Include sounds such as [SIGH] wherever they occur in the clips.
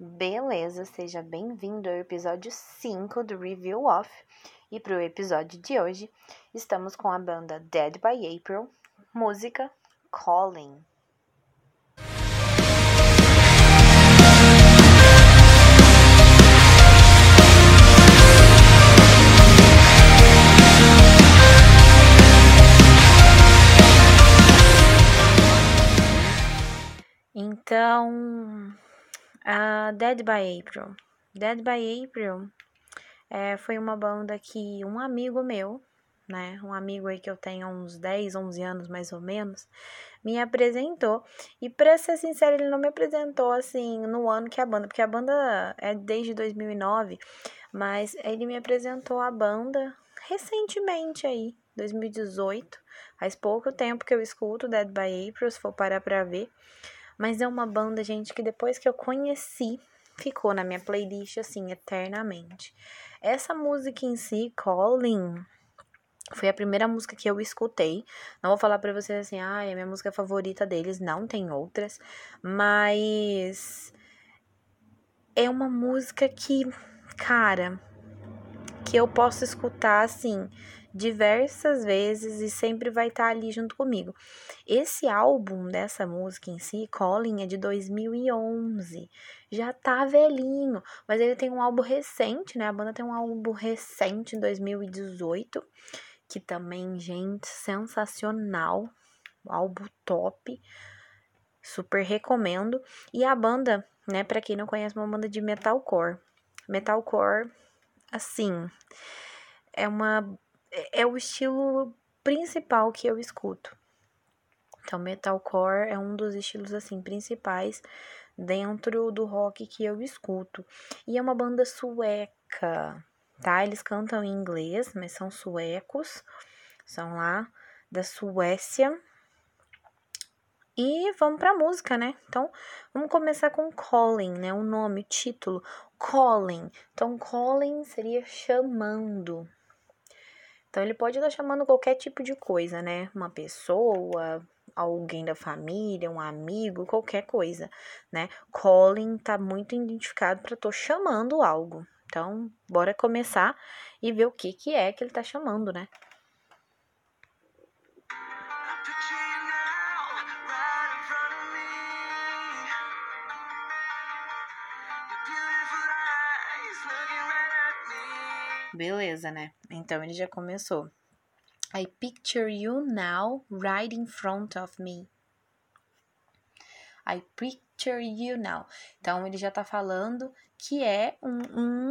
Beleza, seja bem-vindo ao episódio 5 do Review Off. E para o episódio de hoje, estamos com a banda Dead by April, música Calling. Então, a Dead by April. Dead by April é, foi uma banda que um amigo meu, né, um amigo aí que eu tenho há uns 10, 11 anos mais ou menos, me apresentou. E pra ser sincero, ele não me apresentou assim no ano que a banda, porque a banda é desde 2009, mas ele me apresentou a banda recentemente aí, 2018. Faz pouco tempo que eu escuto Dead by April, se for parar pra ver. Mas é uma banda, gente, que depois que eu conheci, ficou na minha playlist assim eternamente. Essa música em si, Calling, foi a primeira música que eu escutei. Não vou falar para vocês assim, ah, é a minha música favorita deles, não tem outras, mas é uma música que, cara, que eu posso escutar assim diversas vezes e sempre vai estar tá ali junto comigo. Esse álbum dessa música em si, Colin, é de 2011. Já tá velhinho, mas ele tem um álbum recente, né? A banda tem um álbum recente em 2018, que também, gente, sensacional. Álbum top. Super recomendo. E a banda, né, para quem não conhece, é uma banda de metalcore. Metalcore, assim, é uma é, é o estilo principal que eu escuto. Então, metalcore é um dos estilos assim principais dentro do rock que eu escuto. E é uma banda sueca, tá? Eles cantam em inglês, mas são suecos. São lá da Suécia. E vamos pra música, né? Então, vamos começar com Calling, né? O nome, o título. Calling. Então, Calling seria chamando, então ele pode estar chamando qualquer tipo de coisa, né? Uma pessoa, alguém da família, um amigo, qualquer coisa, né? Calling tá muito identificado para tô chamando algo. Então, bora começar e ver o que que é que ele tá chamando, né? Beleza, né? Então ele já começou. I picture you now right in front of me. I picture you now. Então ele já tá falando que é um,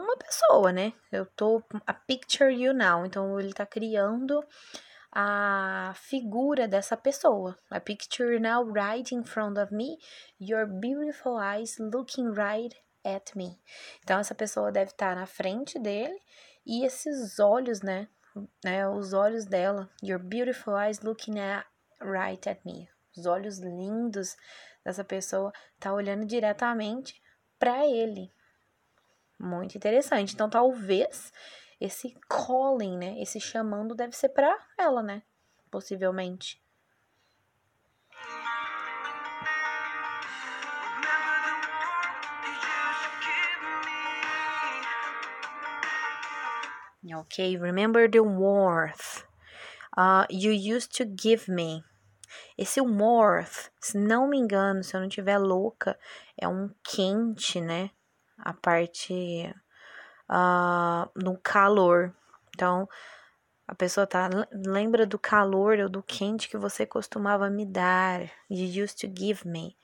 uma pessoa, né? Eu tô a picture you now. Então ele tá criando a figura dessa pessoa. I picture you now right in front of me, your beautiful eyes looking right at me. Então essa pessoa deve estar tá na frente dele e esses olhos, né? né? Os olhos dela. Your beautiful eyes looking at, right at me. Os olhos lindos dessa pessoa tá olhando diretamente para ele. Muito interessante. Então, talvez esse calling, né? Esse chamando deve ser para ela, né? Possivelmente. Ok, remember the warmth uh, you used to give me. Esse warmth, se não me engano, se eu não estiver louca, é um quente, né? A parte uh, no calor. Então, a pessoa tá lembra do calor ou do quente que você costumava me dar. You used to give me.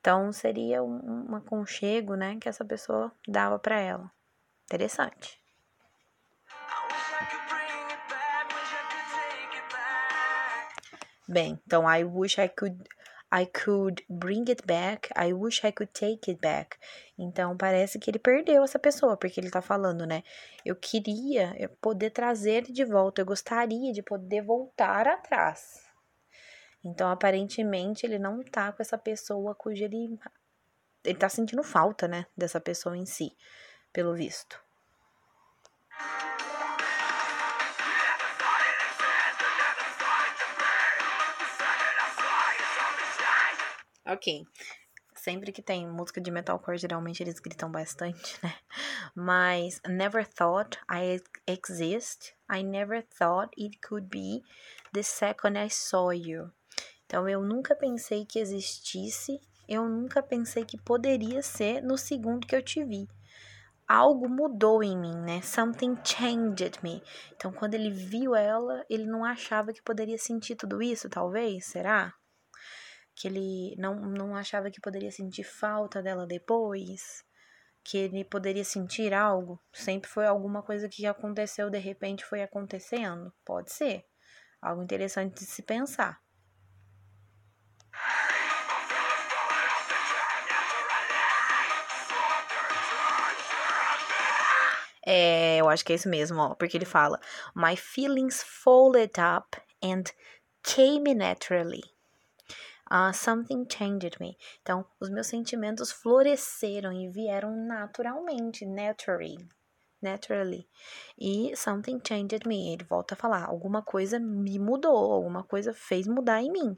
Então, seria um, um aconchego, né? Que essa pessoa dava para ela. Interessante. Bem, então I wish I could I could bring it back. I wish I could take it back. Então parece que ele perdeu essa pessoa, porque ele tá falando, né? Eu queria poder trazer de volta, eu gostaria de poder voltar atrás. Então aparentemente ele não tá com essa pessoa cuja ele ele tá sentindo falta, né, dessa pessoa em si, pelo visto. Ok. sempre que tem música de metalcore, geralmente eles gritam bastante, né? Mas never thought I exist. I never thought it could be the second I saw you. Então eu nunca pensei que existisse, eu nunca pensei que poderia ser no segundo que eu te vi. Algo mudou em mim, né? Something changed me. Então quando ele viu ela, ele não achava que poderia sentir tudo isso, talvez, será? Que ele não, não achava que poderia sentir falta dela depois, que ele poderia sentir algo. Sempre foi alguma coisa que aconteceu, de repente foi acontecendo. Pode ser. Algo interessante de se pensar. É, eu acho que é isso mesmo, ó, porque ele fala: My feelings folded up and came naturally. Uh, something changed me. Então, os meus sentimentos floresceram e vieram naturalmente, naturally. Naturally. E something changed me. Ele volta a falar: alguma coisa me mudou, alguma coisa fez mudar em mim.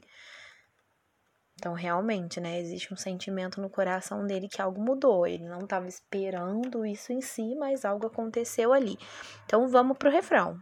Então, realmente, né, existe um sentimento no coração dele que algo mudou. Ele não estava esperando isso em si, mas algo aconteceu ali. Então, vamos pro refrão.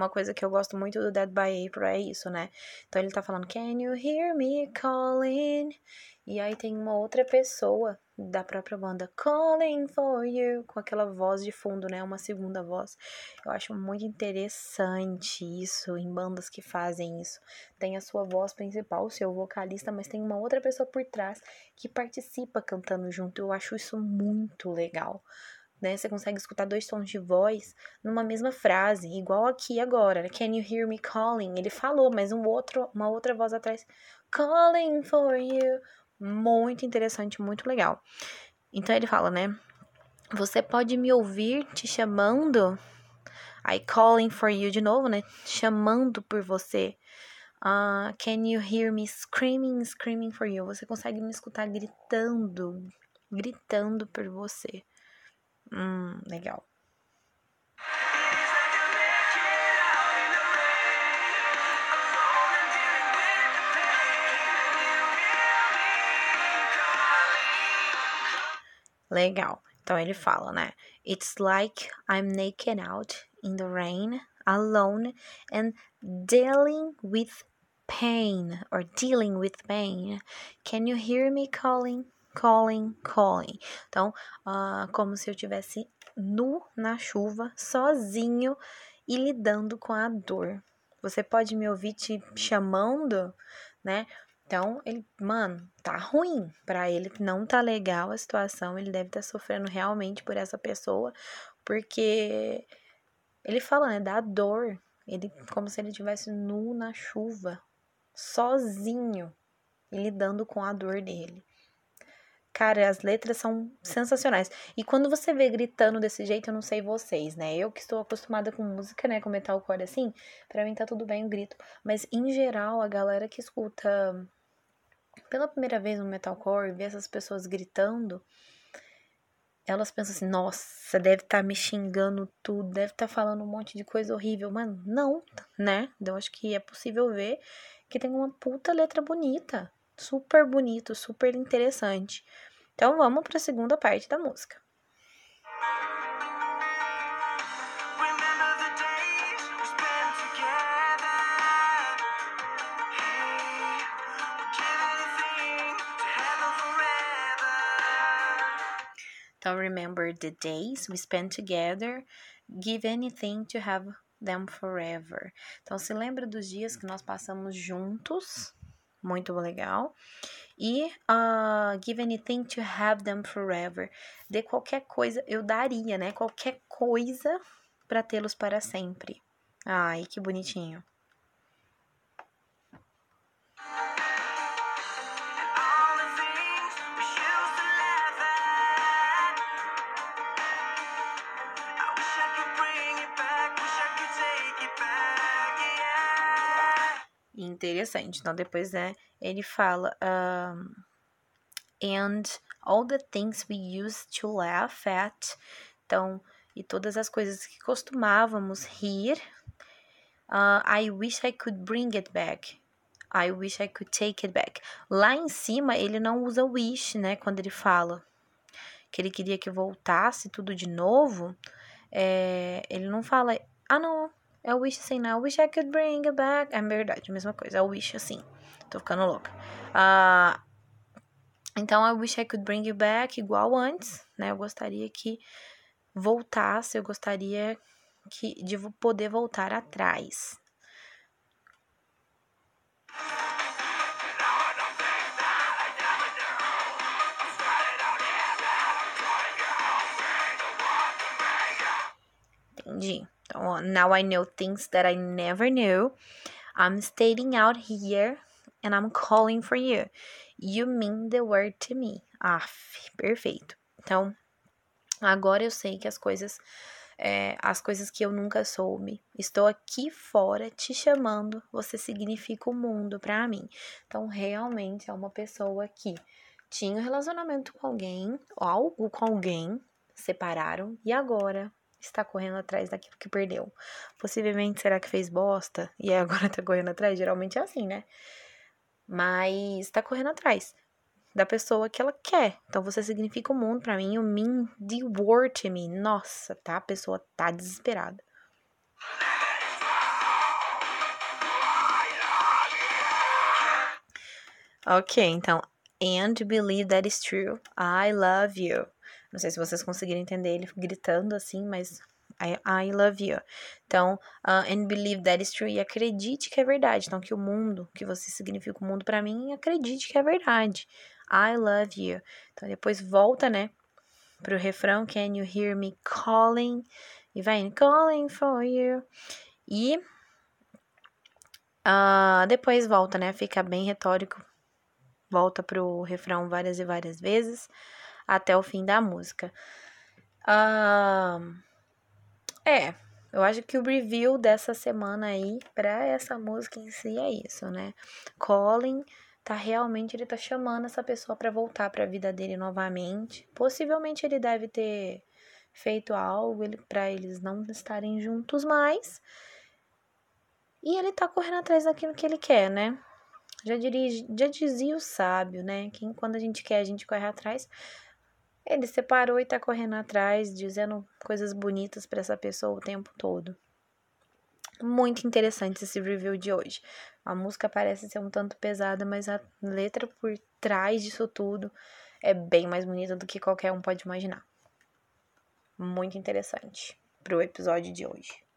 Uma coisa que eu gosto muito do Dead by April é isso, né? Então ele tá falando, Can you hear me calling? E aí tem uma outra pessoa da própria banda, Calling for you, com aquela voz de fundo, né? Uma segunda voz. Eu acho muito interessante isso em bandas que fazem isso. Tem a sua voz principal, o seu vocalista, mas tem uma outra pessoa por trás que participa cantando junto. Eu acho isso muito legal né? Você consegue escutar dois tons de voz numa mesma frase, igual aqui agora. Né? Can you hear me calling? Ele falou, mas um outro, uma outra voz atrás. Calling for you. Muito interessante, muito legal. Então ele fala, né? Você pode me ouvir te chamando? I calling for you de novo, né? Chamando por você. Uh, can you hear me screaming, screaming for you? Você consegue me escutar gritando, gritando por você. Hum, legal. Legal. Então ele fala, né? It's like I'm naked out in the rain, alone and dealing with pain or dealing with pain. Can you hear me calling? Calling, calling. Então, uh, como se eu tivesse nu na chuva, sozinho e lidando com a dor. Você pode me ouvir te chamando, né? Então, ele, mano, tá ruim para ele, não tá legal a situação, ele deve estar tá sofrendo realmente por essa pessoa, porque ele fala, né, da dor, ele como se ele tivesse nu na chuva, sozinho, e lidando com a dor dele. Cara, as letras são sensacionais. E quando você vê gritando desse jeito, eu não sei vocês, né? Eu que estou acostumada com música, né? Com metalcore assim, pra mim tá tudo bem o grito. Mas em geral, a galera que escuta pela primeira vez um metalcore, vê essas pessoas gritando, elas pensam assim: nossa, deve estar tá me xingando tudo, deve estar tá falando um monte de coisa horrível. Mano, não, né? Eu acho que é possível ver que tem uma puta letra bonita super bonito, super interessante. Então vamos para a segunda parte da música. Então, remember the days we spent together, give anything to have them forever. Então, se lembra dos dias que nós passamos juntos, muito legal. E uh, give anything to have them forever. De qualquer coisa, eu daria, né? Qualquer coisa para tê-los para sempre. Ai, que bonitinho. interessante. Então, depois, né, ele fala. Um, and all the things we used to laugh at. Então, e todas as coisas que costumávamos rir. Uh, I wish I could bring it back. I wish I could take it back. Lá em cima, ele não usa wish, né? Quando ele fala que ele queria que voltasse tudo de novo. É, ele não fala, ah, não, é o wish assim, não. I wish I could bring it back. É verdade, mesma coisa. É o wish assim. Tô ficando louca. Uh, então, I wish I could bring you back igual antes, né? Eu gostaria que voltasse, eu gostaria que, de poder voltar atrás. Entendi. Então, now I know things that I never knew. I'm stating out here and I'm calling for you. You mean the word to me. Ah, perfeito. Então, agora eu sei que as coisas, é, as coisas que eu nunca soube. Estou aqui fora te chamando. Você significa o mundo para mim. Então, realmente é uma pessoa que tinha um relacionamento com alguém, algo com alguém, separaram e agora está correndo atrás daquilo que perdeu. Possivelmente será que fez bosta e agora [LAUGHS] tá correndo atrás? Geralmente é assim, né? Mas tá correndo atrás da pessoa que ela quer. Então você significa o mundo para mim, o mean the world to me. Nossa, tá? A pessoa tá desesperada. Ok, então, and believe that is true. I love you. Não sei se vocês conseguiram entender ele gritando assim, mas I, I love you. Então, uh, and believe that is true. E acredite que é verdade. Então, que o mundo, que você significa o mundo para mim, acredite que é verdade. I love you. Então, depois volta, né, pro refrão. Can you hear me calling? E vai indo, calling for you. E uh, depois volta, né, fica bem retórico. Volta pro refrão várias e várias vezes até o fim da música. Uh, é, eu acho que o review dessa semana aí para essa música em si é isso, né? Colin tá realmente ele tá chamando essa pessoa para voltar para a vida dele novamente. Possivelmente ele deve ter feito algo para eles não estarem juntos mais. E ele tá correndo atrás daquilo que ele quer, né? Já, diria, já dizia o sábio, né? Que quando a gente quer, a gente corre atrás. Ele separou e tá correndo atrás, dizendo coisas bonitas para essa pessoa o tempo todo. Muito interessante esse review de hoje. A música parece ser um tanto pesada, mas a letra por trás disso tudo é bem mais bonita do que qualquer um pode imaginar. Muito interessante pro episódio de hoje.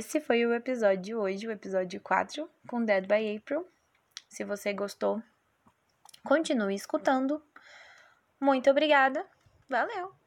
Esse foi o episódio de hoje, o episódio 4 com Dead by April. Se você gostou, continue escutando. Muito obrigada. Valeu!